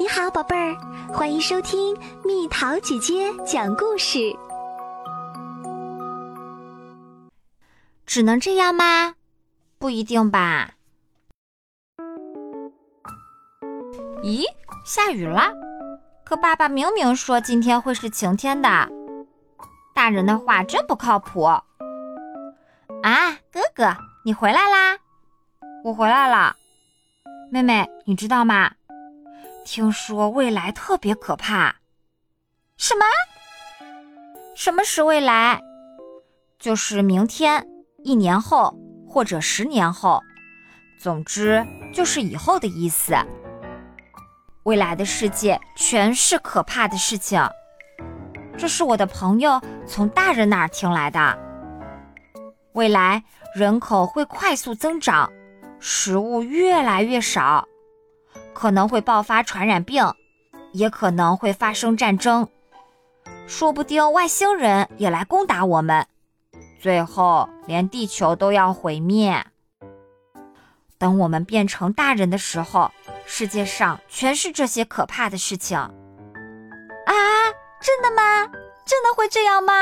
你好，宝贝儿，欢迎收听蜜桃姐姐讲故事。只能这样吗？不一定吧。咦，下雨了！可爸爸明明说今天会是晴天的。大人的话真不靠谱。啊，哥哥，你回来啦！我回来了。妹妹，你知道吗？听说未来特别可怕。什么？什么是未来？就是明天、一年后或者十年后，总之就是以后的意思。未来的世界全是可怕的事情。这是我的朋友从大人那儿听来的。未来人口会快速增长，食物越来越少。可能会爆发传染病，也可能会发生战争，说不定外星人也来攻打我们，最后连地球都要毁灭。等我们变成大人的时候，世界上全是这些可怕的事情。啊，真的吗？真的会这样吗？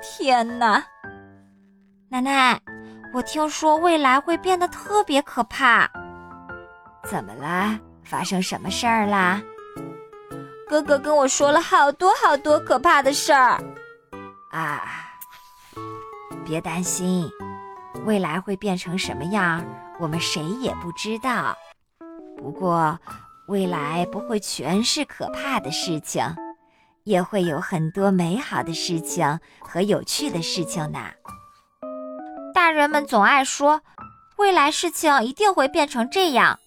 天哪！奶奶，我听说未来会变得特别可怕。怎么啦？发生什么事儿啦？哥哥跟我说了好多好多可怕的事儿。啊，别担心，未来会变成什么样，我们谁也不知道。不过，未来不会全是可怕的事情，也会有很多美好的事情和有趣的事情呢。大人们总爱说，未来事情一定会变成这样。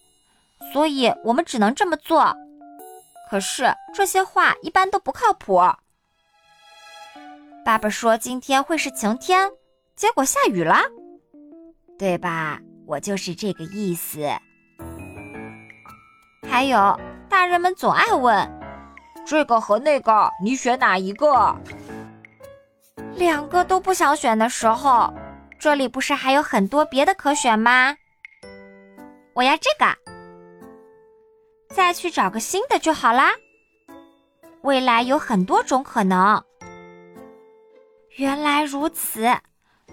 所以我们只能这么做，可是这些话一般都不靠谱。爸爸说今天会是晴天，结果下雨了，对吧？我就是这个意思。还有，大人们总爱问，这个和那个，你选哪一个？两个都不想选的时候，这里不是还有很多别的可选吗？我要这个。再去找个新的就好啦。未来有很多种可能。原来如此，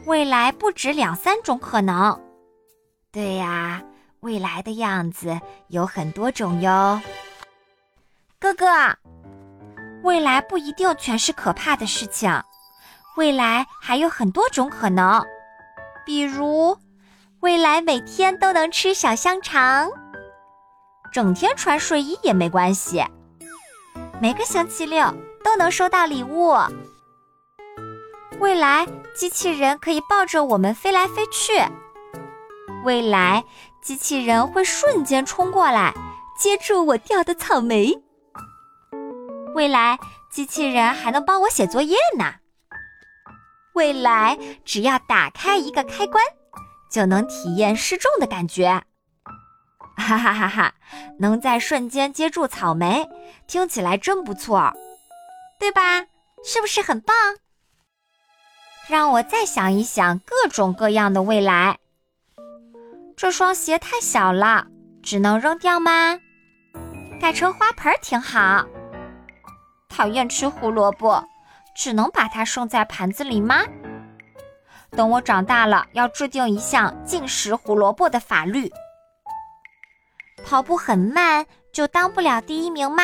未来不止两三种可能。对呀，未来的样子有很多种哟。哥哥，未来不一定全是可怕的事情，未来还有很多种可能。比如，未来每天都能吃小香肠。整天穿睡衣也没关系，每个星期六都能收到礼物。未来机器人可以抱着我们飞来飞去，未来机器人会瞬间冲过来接住我掉的草莓。未来机器人还能帮我写作业呢。未来只要打开一个开关，就能体验失重的感觉。哈哈哈哈！能在瞬间接住草莓，听起来真不错，对吧？是不是很棒？让我再想一想各种各样的未来。这双鞋太小了，只能扔掉吗？改成花盆挺好。讨厌吃胡萝卜，只能把它剩在盘子里吗？等我长大了，要制定一项禁食胡萝卜的法律。跑步很慢就当不了第一名吗？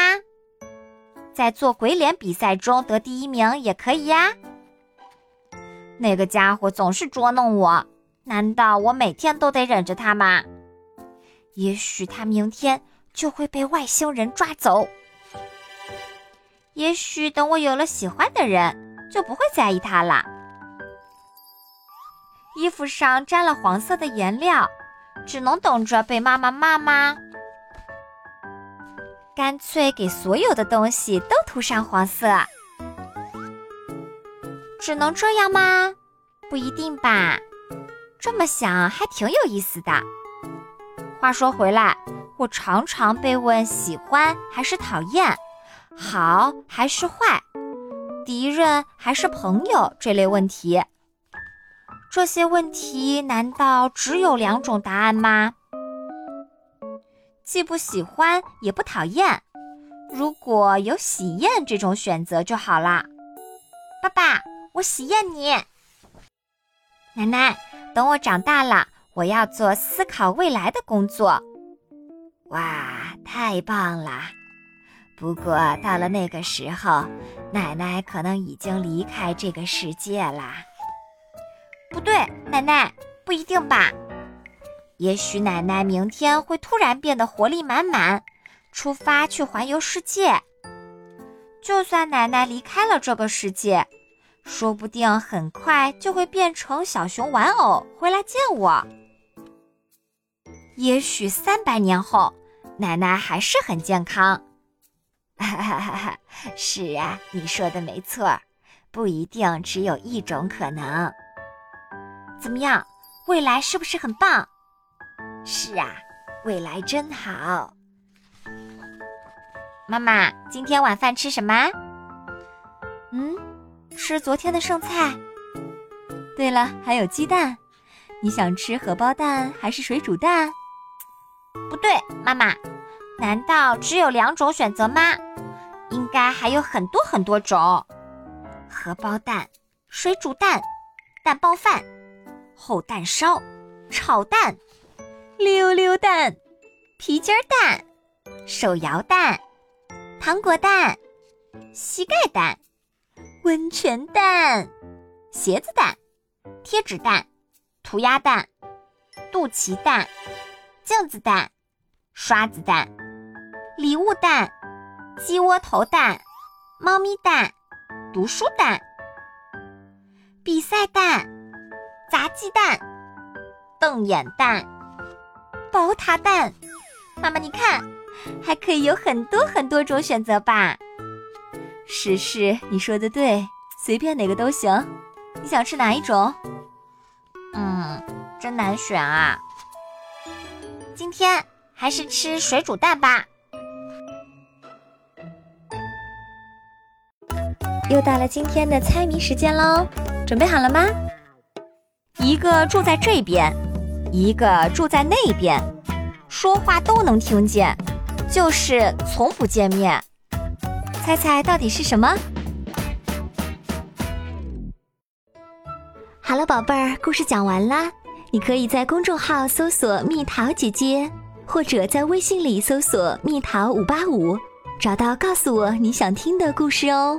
在做鬼脸比赛中得第一名也可以呀。那个家伙总是捉弄我，难道我每天都得忍着他吗？也许他明天就会被外星人抓走。也许等我有了喜欢的人，就不会在意他了。衣服上沾了黄色的颜料，只能等着被妈妈骂吗？干脆给所有的东西都涂上黄色，只能这样吗？不一定吧。这么想还挺有意思的。话说回来，我常常被问喜欢还是讨厌，好还是坏，敌人还是朋友这类问题。这些问题难道只有两种答案吗？既不喜欢也不讨厌。如果有喜宴这种选择就好啦。爸爸，我喜宴你。奶奶，等我长大了，我要做思考未来的工作。哇，太棒了！不过到了那个时候，奶奶可能已经离开这个世界啦。不对，奶奶，不一定吧？也许奶奶明天会突然变得活力满满，出发去环游世界。就算奶奶离开了这个世界，说不定很快就会变成小熊玩偶回来见我。也许三百年后，奶奶还是很健康。哈哈哈哈！是啊，你说的没错，不一定只有一种可能。怎么样，未来是不是很棒？是啊，未来真好。妈妈，今天晚饭吃什么？嗯，吃昨天的剩菜。对了，还有鸡蛋。你想吃荷包蛋还是水煮蛋？不对，妈妈，难道只有两种选择吗？应该还有很多很多种：荷包蛋、水煮蛋、蛋包饭、厚蛋烧、炒蛋、溜溜蛋、皮筋蛋、手摇蛋、糖果蛋、膝盖蛋、温泉蛋、鞋子蛋、贴纸蛋、涂鸦蛋、肚脐蛋、镜子蛋、刷子蛋、礼物蛋。鸡窝头蛋、猫咪蛋、读书蛋、比赛蛋、砸鸡蛋、瞪眼蛋、宝塔蛋。妈妈，你看，还可以有很多很多种选择吧？是是，你说的对，随便哪个都行。你想吃哪一种？嗯，真难选啊。今天还是吃水煮蛋吧。又到了今天的猜谜时间喽，准备好了吗？一个住在这边，一个住在那边，说话都能听见，就是从不见面。猜猜到底是什么？好了，宝贝儿，故事讲完啦。你可以在公众号搜索“蜜桃姐姐”，或者在微信里搜索“蜜桃五八五”，找到告诉我你想听的故事哦。